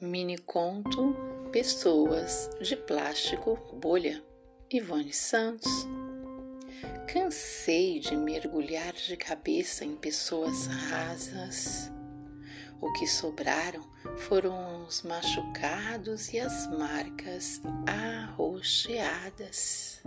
Mini conto Pessoas de Plástico Bolha Ivone Santos Cansei de mergulhar de cabeça em pessoas rasas. O que sobraram foram os machucados e as marcas arroxeadas.